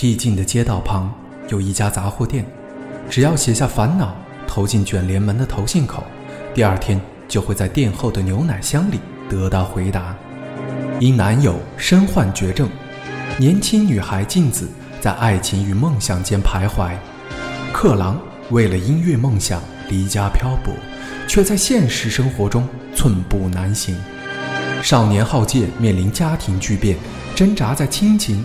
僻静的街道旁有一家杂货店，只要写下烦恼，投进卷帘门的投信口，第二天就会在店后的牛奶箱里得到回答。因男友身患绝症，年轻女孩静子在爱情与梦想间徘徊。克郎为了音乐梦想离家漂泊，却在现实生活中寸步难行。少年浩介面临家庭巨变，挣扎在亲情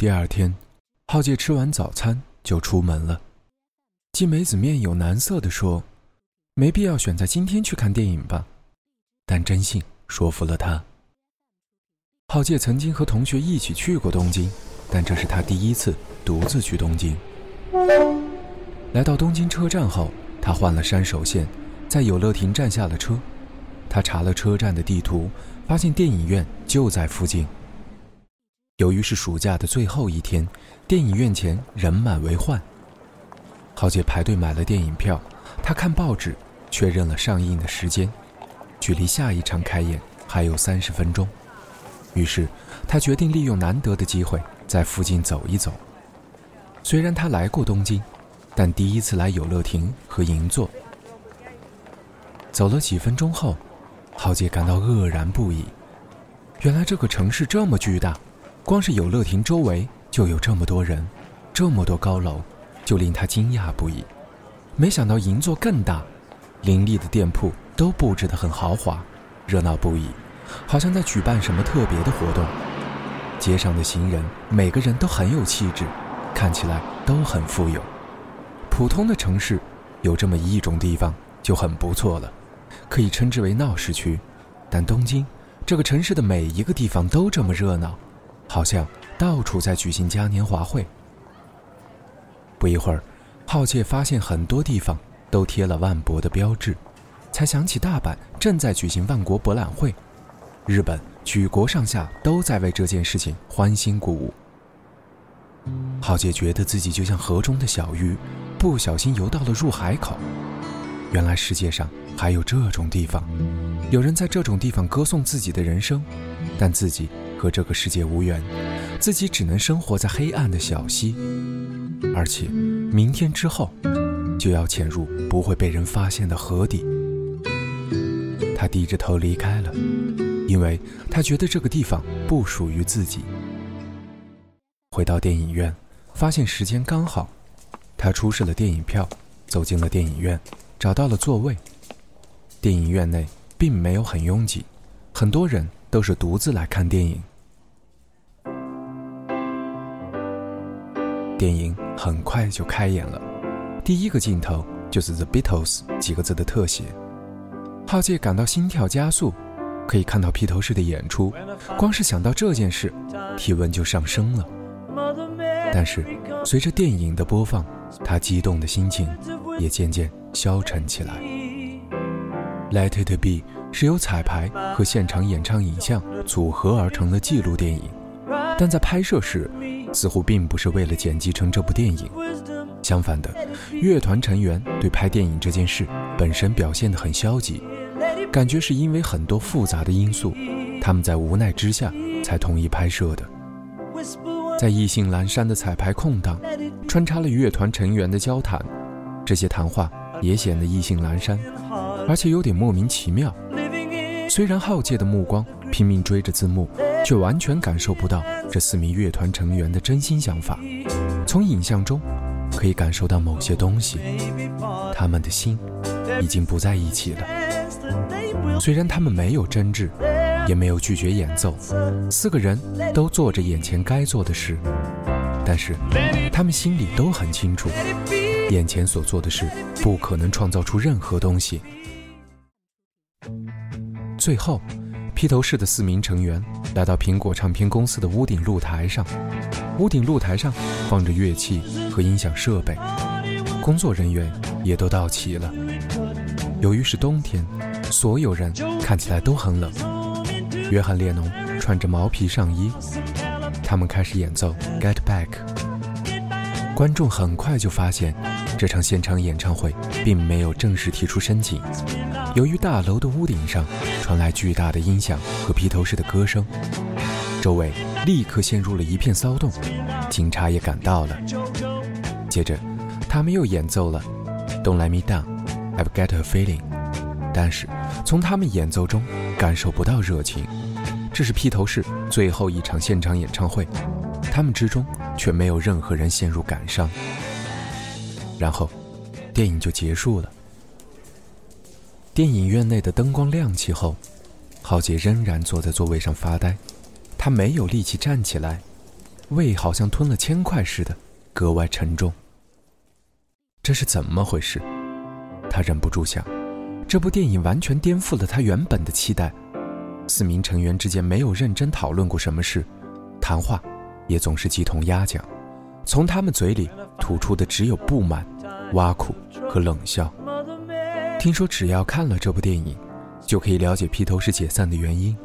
第二天，浩介吃完早餐就出门了。季梅子面有难色地说：“没必要选在今天去看电影吧。”但真信说服了他。浩介曾经和同学一起去过东京，但这是他第一次独自去东京。来到东京车站后，他换了山手线，在有乐町站下了车。他查了车站的地图，发现电影院就在附近。由于是暑假的最后一天，电影院前人满为患。浩杰排队买了电影票，他看报纸，确认了上映的时间，距离下一场开演还有三十分钟。于是，他决定利用难得的机会在附近走一走。虽然他来过东京，但第一次来有乐町和银座。走了几分钟后，浩杰感到愕然不已。原来这个城市这么巨大。光是有乐亭周围就有这么多人，这么多高楼，就令他惊讶不已。没想到银座更大，林立的店铺都布置得很豪华，热闹不已，好像在举办什么特别的活动。街上的行人每个人都很有气质，看起来都很富有。普通的城市有这么一种地方就很不错了，可以称之为闹市区。但东京这个城市的每一个地方都这么热闹。好像到处在举行嘉年华会。不一会儿，浩介发现很多地方都贴了万博的标志，才想起大阪正在举行万国博览会，日本举国上下都在为这件事情欢欣鼓舞。浩介觉得自己就像河中的小鱼，不小心游到了入海口。原来世界上还有这种地方，有人在这种地方歌颂自己的人生，但自己。和这个世界无缘，自己只能生活在黑暗的小溪，而且明天之后就要潜入不会被人发现的河底。他低着头离开了，因为他觉得这个地方不属于自己。回到电影院，发现时间刚好，他出示了电影票，走进了电影院，找到了座位。电影院内并没有很拥挤，很多人都是独自来看电影。电影很快就开演了，第一个镜头就是 The Beatles 几个字的特写。浩介感到心跳加速，可以看到披头士的演出，光是想到这件事，体温就上升了。但是随着电影的播放，他激动的心情也渐渐消沉起来。Let It Be 是由彩排和现场演唱影像组合而成的纪录电影，但在拍摄时。似乎并不是为了剪辑成这部电影，相反的，乐团成员对拍电影这件事本身表现得很消极，感觉是因为很多复杂的因素，他们在无奈之下才同意拍摄的。在意兴阑珊的彩排空档，穿插了乐团成员的交谈，这些谈话也显得意兴阑珊，而且有点莫名其妙。虽然浩介的目光拼命追着字幕。却完全感受不到这四名乐团成员的真心想法。从影像中可以感受到某些东西，他们的心已经不在一起了。虽然他们没有争执，也没有拒绝演奏，四个人都做着眼前该做的事，但是他们心里都很清楚，眼前所做的事不可能创造出任何东西。最后。披头士的四名成员来到苹果唱片公司的屋顶露台上，屋顶露台上放着乐器和音响设备，工作人员也都到齐了。由于是冬天，所有人看起来都很冷。约翰列侬穿着毛皮上衣，他们开始演奏《Get Back》。观众很快就发现，这场现场演唱会并没有正式提出申请。由于大楼的屋顶上传来巨大的音响和披头士的歌声，周围立刻陷入了一片骚动，警察也赶到了。接着，他们又演奏了《Don't Let Me Down》，I've Got a Feeling。但是，从他们演奏中感受不到热情。这是披头士最后一场现场演唱会，他们之中却没有任何人陷入感伤。然后，电影就结束了。电影院内的灯光亮起后，浩杰仍然坐在座位上发呆，他没有力气站起来，胃好像吞了铅块似的，格外沉重。这是怎么回事？他忍不住想。这部电影完全颠覆了他原本的期待。四名成员之间没有认真讨论过什么事，谈话也总是鸡同鸭讲，从他们嘴里吐出的只有不满、挖苦和冷笑。听说只要看了这部电影，就可以了解披头士解散的原因，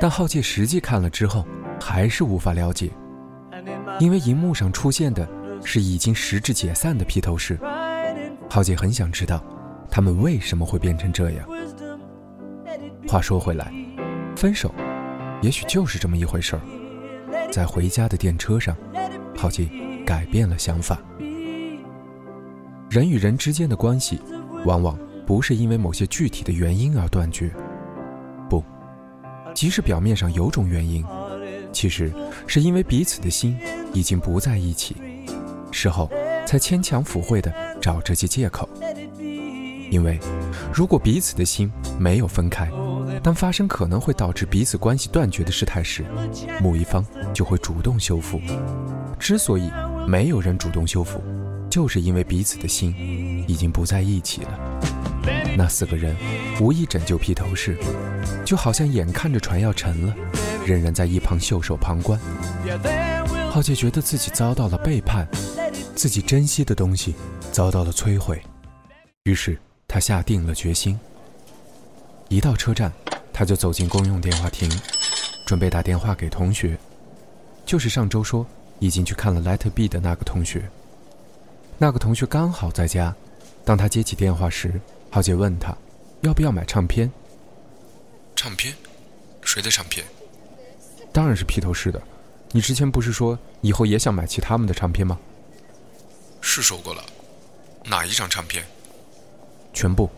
但浩介实际看了之后还是无法了解，因为荧幕上出现的是已经实质解散的披头士。浩介很想知道，他们为什么会变成这样。话说回来，分手也许就是这么一回事儿。在回家的电车上，浩介改变了想法。人与人之间的关系，往往。不是因为某些具体的原因而断绝，不，即使表面上有种原因，其实是因为彼此的心已经不在一起，事后才牵强附会的找这些借口。因为如果彼此的心没有分开，当发生可能会导致彼此关系断绝的事态时，某一方就会主动修复。之所以没有人主动修复，就是因为彼此的心已经不在一起了。那四个人无意拯救披头士，就好像眼看着船要沉了，仍然在一旁袖手旁观。浩杰觉得自己遭到了背叛，自己珍惜的东西遭到了摧毁，于是他下定了决心。一到车站，他就走进公用电话亭，准备打电话给同学，就是上周说已经去看了《Let Be》的那个同学。那个同学刚好在家，当他接起电话时。浩杰问他：“要不要买唱片？”“唱片？谁的唱片？”“当然是披头士的。你之前不是说以后也想买其他们的唱片吗？”“是说过了。哪一张唱片？”“全部。”“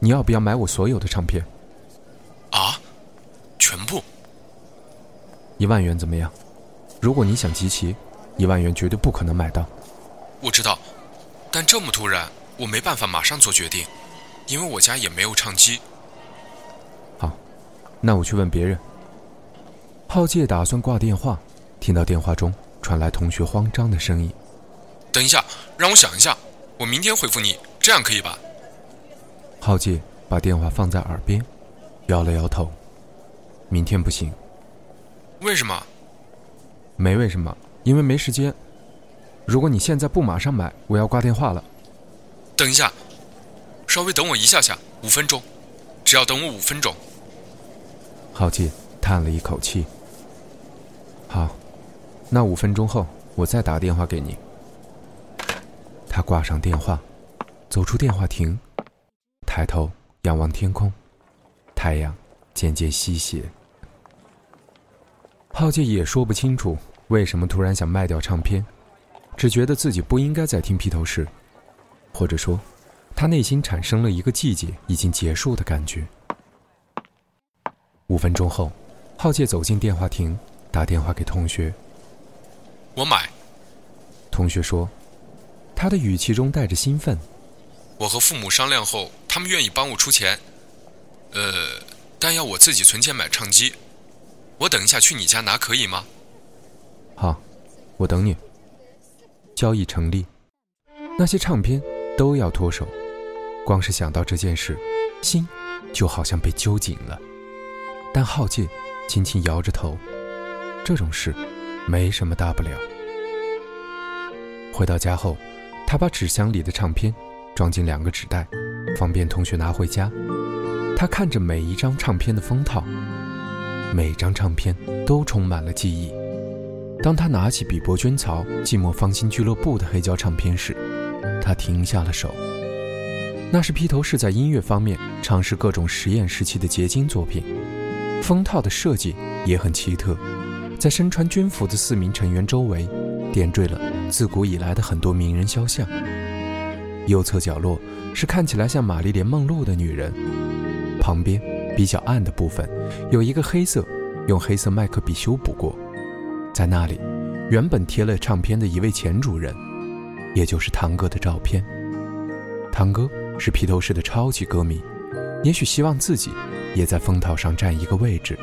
你要不要买我所有的唱片？”“啊？全部？”“一万元怎么样？如果你想集齐，一万元绝对不可能买到。”“我知道，但这么突然。”我没办法马上做决定，因为我家也没有唱机。好，那我去问别人。浩介打算挂电话，听到电话中传来同学慌张的声音：“等一下，让我想一下，我明天回复你，这样可以吧？”浩介把电话放在耳边，摇了摇头：“明天不行。”“为什么？”“没为什么，因为没时间。如果你现在不马上买，我要挂电话了。”等一下，稍微等我一下下，五分钟，只要等我五分钟。浩介叹了一口气。好，那五分钟后我再打电话给你。他挂上电话，走出电话亭，抬头仰望天空，太阳渐渐西斜。浩介也说不清楚为什么突然想卖掉唱片，只觉得自己不应该再听披头士。或者说，他内心产生了一个季节已经结束的感觉。五分钟后，浩介走进电话亭，打电话给同学：“我买。”同学说，他的语气中带着兴奋：“我和父母商量后，他们愿意帮我出钱，呃，但要我自己存钱买唱机。我等一下去你家拿可以吗？”“好，我等你。”交易成立。那些唱片。都要脱手，光是想到这件事，心就好像被揪紧了。但浩介轻轻摇着头，这种事没什么大不了。回到家后，他把纸箱里的唱片装进两个纸袋，方便同学拿回家。他看着每一张唱片的封套，每张唱片都充满了记忆。当他拿起比伯娟曹《寂寞芳心俱乐部》的黑胶唱片时，他停下了手。那是披头士在音乐方面尝试各种实验时期的结晶作品。封套的设计也很奇特，在身穿军服的四名成员周围。点缀了自古以来的很多名人肖像。右侧角落是看起来像玛丽莲梦露的女人，旁边比较暗的部分有一个黑色，用黑色麦克笔修补过。在那里，原本贴了唱片的一位前主人，也就是堂哥的照片。堂哥是披头士的超级歌迷，也许希望自己也在封套上占一个位置。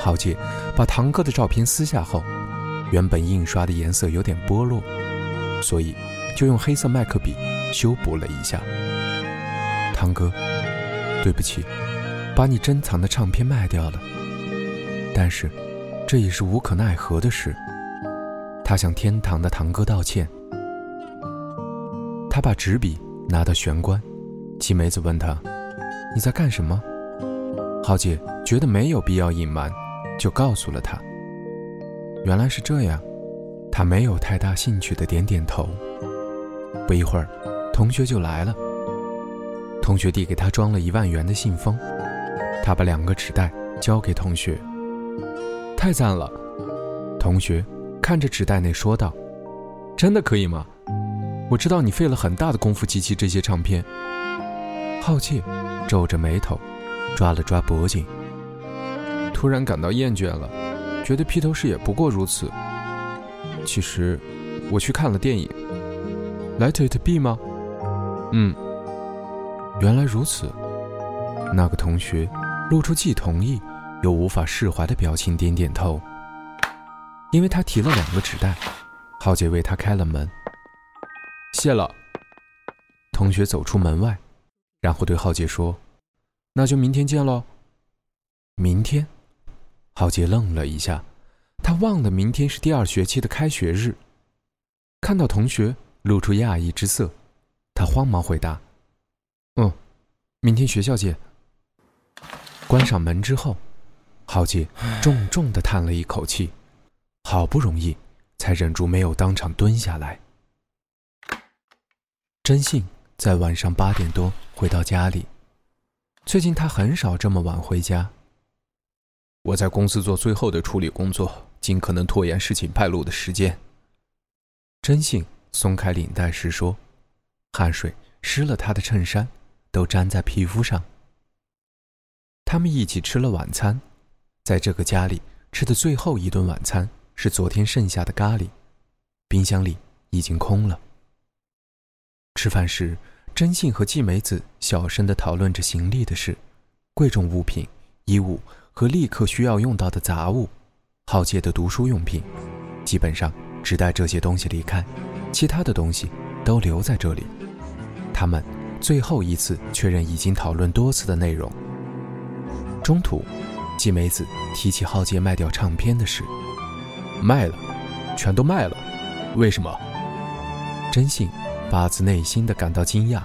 浩杰把堂哥的照片撕下后。原本印刷的颜色有点剥落，所以就用黑色麦克笔修补了一下。堂哥，对不起，把你珍藏的唱片卖掉了。但是，这也是无可奈何的事。他向天堂的堂哥道歉。他把纸笔拿到玄关，七梅子问他：“你在干什么？”浩姐觉得没有必要隐瞒，就告诉了他。原来是这样，他没有太大兴趣的点点头。不一会儿，同学就来了。同学递给他装了一万元的信封，他把两个纸袋交给同学。太赞了！同学看着纸袋内说道：“真的可以吗？我知道你费了很大的功夫集齐这些唱片。”浩切皱着眉头，抓了抓脖颈，突然感到厌倦了。觉得披头士也不过如此。其实，我去看了电影《Let It Be》吗？嗯，原来如此。那个同学露出既同意又无法释怀的表情，点点头。因为他提了两个纸袋，浩杰为他开了门。谢了。同学走出门外，然后对浩杰说：“那就明天见喽。”明天。浩杰愣了一下，他忘了明天是第二学期的开学日。看到同学露出讶异之色，他慌忙回答：“嗯，明天学校见。”关上门之后，浩杰重重的叹了一口气，好不容易才忍住没有当场蹲下来。真信在晚上八点多回到家里，最近他很少这么晚回家。我在公司做最后的处理工作，尽可能拖延事情败露的时间。真信松开领带时说，汗水湿了他的衬衫，都粘在皮肤上。他们一起吃了晚餐，在这个家里吃的最后一顿晚餐是昨天剩下的咖喱，冰箱里已经空了。吃饭时，真信和季美子小声地讨论着行李的事，贵重物品、衣物。和立刻需要用到的杂物，浩介的读书用品，基本上只带这些东西离开，其他的东西都留在这里。他们最后一次确认已经讨论多次的内容。中途，季美子提起浩介卖掉唱片的事，卖了，全都卖了，为什么？真信发自内心的感到惊讶。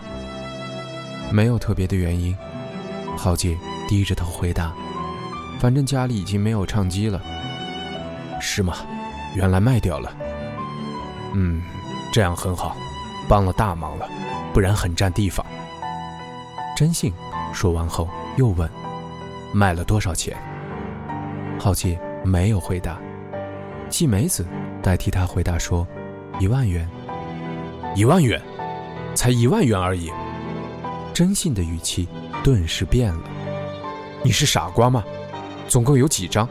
没有特别的原因，浩介低着头回答。反正家里已经没有唱机了，是吗？原来卖掉了。嗯，这样很好，帮了大忙了，不然很占地方。真信说完后又问：“卖了多少钱？”浩介没有回答，季梅子代替他回答说：“一万元。”一万元，才一万元而已。真信的语气顿时变了：“你是傻瓜吗？”总共有几张？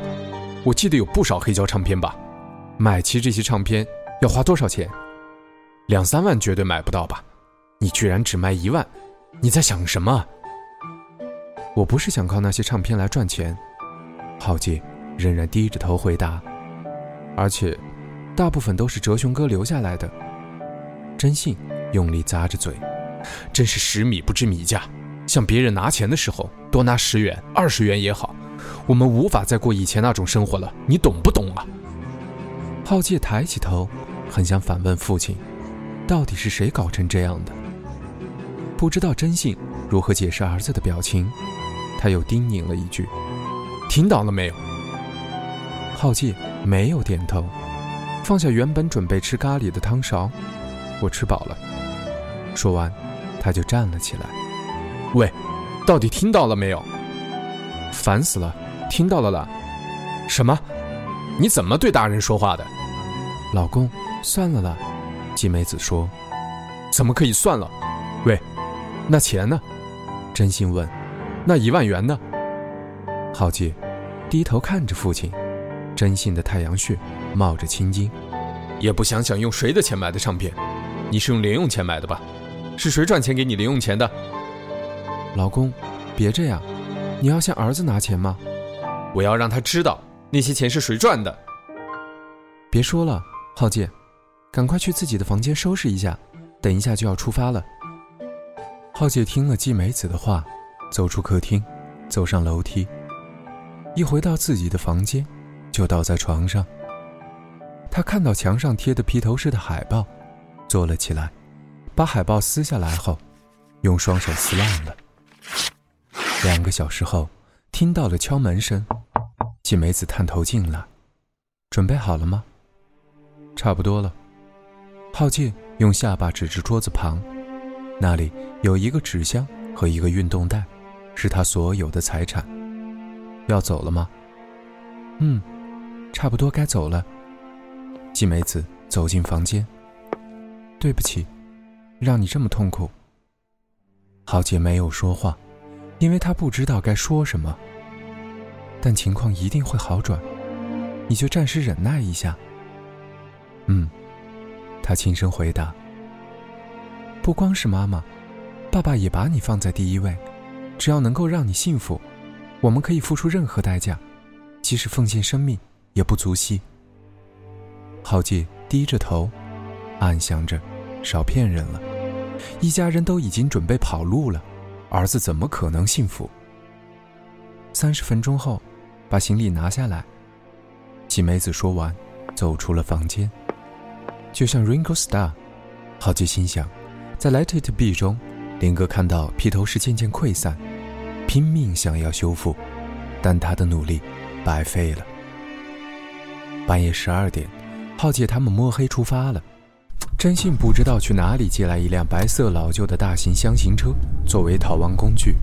我记得有不少黑胶唱片吧。买齐这些唱片要花多少钱？两三万绝对买不到吧？你居然只卖一万，你在想什么？我不是想靠那些唱片来赚钱。浩杰仍然低着头回答。而且，大部分都是哲雄哥留下来的。真信用力咂着嘴，真是十米不知米价。向别人拿钱的时候，多拿十元、二十元也好。我们无法再过以前那种生活了，你懂不懂啊？浩介抬起头，很想反问父亲：到底是谁搞成这样的？不知道真信如何解释儿子的表情，他又叮咛了一句：“听到了没有？”浩介没有点头，放下原本准备吃咖喱的汤勺：“我吃饱了。”说完，他就站了起来：“喂，到底听到了没有？烦死了！听到了啦。什么？你怎么对大人说话的？老公，算了啦。”季美子说：“怎么可以算了？喂！”那钱呢？真心问：“那一万元呢？”浩杰低头看着父亲，真心的太阳穴冒着青筋，也不想想用谁的钱买的唱片？你是用零用钱买的吧？是谁赚钱给你零用钱的？老公，别这样，你要向儿子拿钱吗？我要让他知道那些钱是谁赚的。别说了，浩杰，赶快去自己的房间收拾一下，等一下就要出发了。浩介听了季美子的话，走出客厅，走上楼梯。一回到自己的房间，就倒在床上。他看到墙上贴的披头士的海报，坐了起来，把海报撕下来后，用双手撕烂了。两个小时后，听到了敲门声，季美子探头进来：“准备好了吗？”“差不多了。”浩介用下巴指着桌子旁。那里有一个纸箱和一个运动袋，是他所有的财产。要走了吗？嗯，差不多该走了。季美子走进房间。对不起，让你这么痛苦。豪杰没有说话，因为他不知道该说什么。但情况一定会好转，你就暂时忍耐一下。嗯，他轻声回答。不光是妈妈，爸爸也把你放在第一位。只要能够让你幸福，我们可以付出任何代价，即使奉献生命也不足惜。浩杰低着头，暗想着：少骗人了，一家人都已经准备跑路了，儿子怎么可能幸福？三十分钟后，把行李拿下来。季美子说完，走出了房间。就像 Ringo Starr，浩杰心想。在《Let It Be》中，林哥看到披头士渐渐溃散，拼命想要修复，但他的努力白费了。半夜十二点，浩杰他们摸黑出发了。真信不知道去哪里借来一辆白色老旧的大型箱型车作为逃亡工具。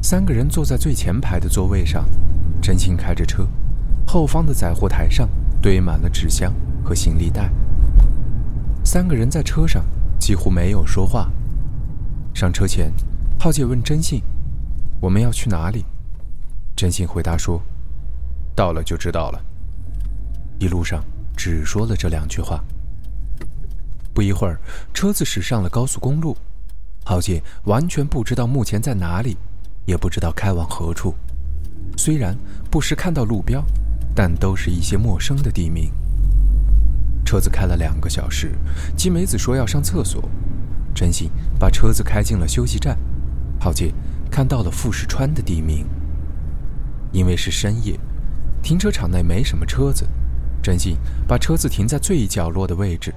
三个人坐在最前排的座位上，真信开着车，后方的载货台上堆满了纸箱和行李袋。三个人在车上。几乎没有说话。上车前，浩杰问真信：“我们要去哪里？”真信回答说：“到了就知道了。”一路上只说了这两句话。不一会儿，车子驶上了高速公路。浩杰完全不知道目前在哪里，也不知道开往何处。虽然不时看到路标，但都是一些陌生的地名。车子开了两个小时，金梅子说要上厕所，真心把车子开进了休息站。浩杰看到了富士川的地名。因为是深夜，停车场内没什么车子，真心把车子停在最角落的位置。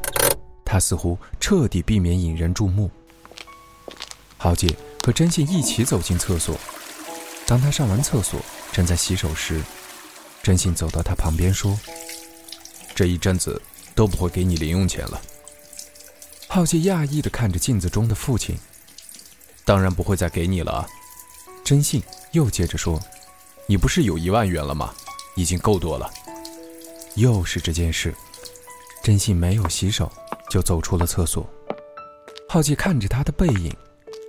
他似乎彻底避免引人注目。浩杰和真信一起走进厕所。当他上完厕所，正在洗手时，真信走到他旁边说：“这一阵子。”都不会给你零用钱了。浩杰讶异的看着镜子中的父亲，当然不会再给你了。真信又接着说：“你不是有一万元了吗？已经够多了。”又是这件事。真信没有洗手，就走出了厕所。浩杰看着他的背影，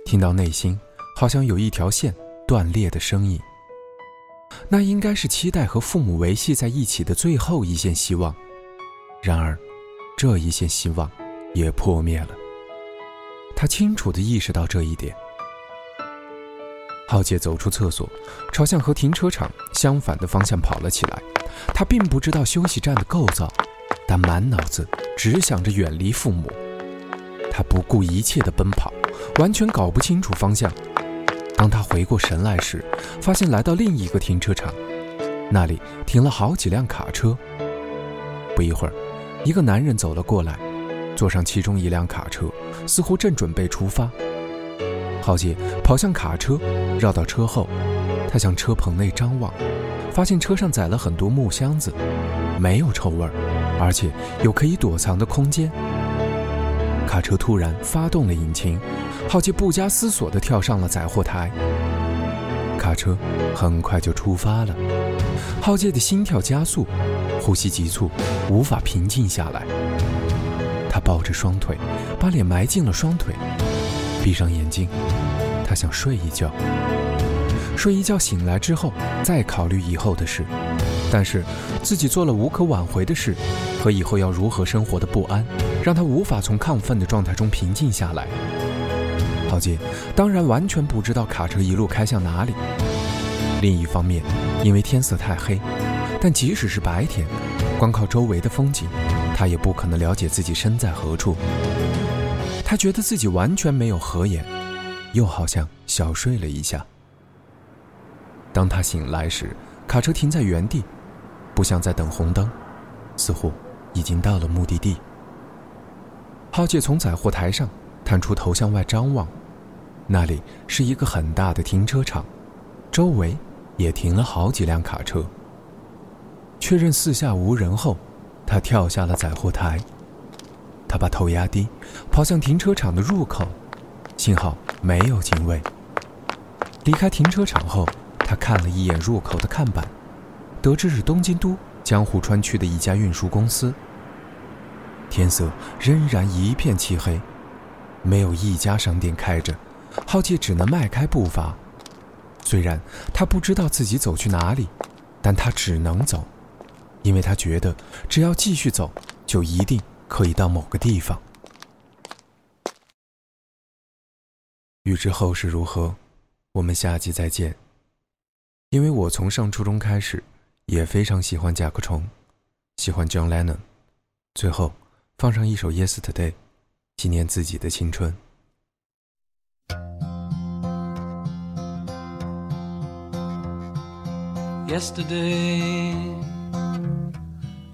听到内心好像有一条线断裂的声音。那应该是期待和父母维系在一起的最后一线希望。然而，这一线希望也破灭了。他清楚地意识到这一点。浩杰走出厕所，朝向和停车场相反的方向跑了起来。他并不知道休息站的构造，但满脑子只想着远离父母。他不顾一切地奔跑，完全搞不清楚方向。当他回过神来时，发现来到另一个停车场，那里停了好几辆卡车。不一会儿，一个男人走了过来，坐上其中一辆卡车，似乎正准备出发。浩杰跑向卡车，绕到车后，他向车棚内张望，发现车上载了很多木箱子，没有臭味儿，而且有可以躲藏的空间。卡车突然发动了引擎，浩杰不加思索地跳上了载货台。卡车很快就出发了，浩杰的心跳加速，呼吸急促，无法平静下来。他抱着双腿，把脸埋进了双腿。闭上眼睛，他想睡一觉。睡一觉醒来之后，再考虑以后的事。但是自己做了无可挽回的事，和以后要如何生活的不安，让他无法从亢奋的状态中平静下来。浩杰当然完全不知道卡车一路开向哪里。另一方面，因为天色太黑，但即使是白天，光靠周围的风景，他也不可能了解自己身在何处。他觉得自己完全没有合眼，又好像小睡了一下。当他醒来时，卡车停在原地，不像在等红灯，似乎已经到了目的地。浩杰从载货台上探出头向外张望，那里是一个很大的停车场，周围也停了好几辆卡车。确认四下无人后，他跳下了载货台。他把头压低，跑向停车场的入口，幸好没有警卫。离开停车场后，他看了一眼入口的看板，得知是东京都江户川区的一家运输公司。天色仍然一片漆黑，没有一家商店开着，浩介只能迈开步伐。虽然他不知道自己走去哪里，但他只能走，因为他觉得只要继续走，就一定。可以到某个地方。欲知后事如何，我们下集再见。因为我从上初中开始，也非常喜欢甲壳虫，喜欢 John Lennon。最后放上一首《Yesterday》，纪念自己的青春。Yesterday.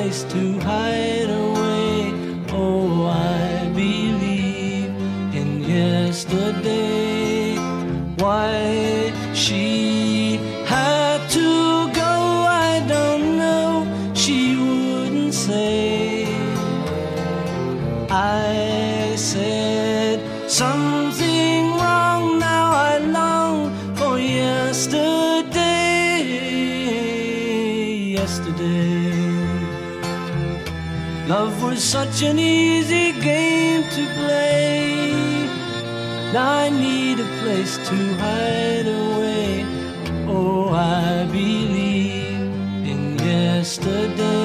Place to hide away. Oh, I believe in yesterday. Such an easy game to play. Now I need a place to hide away. Oh, I believe in yesterday.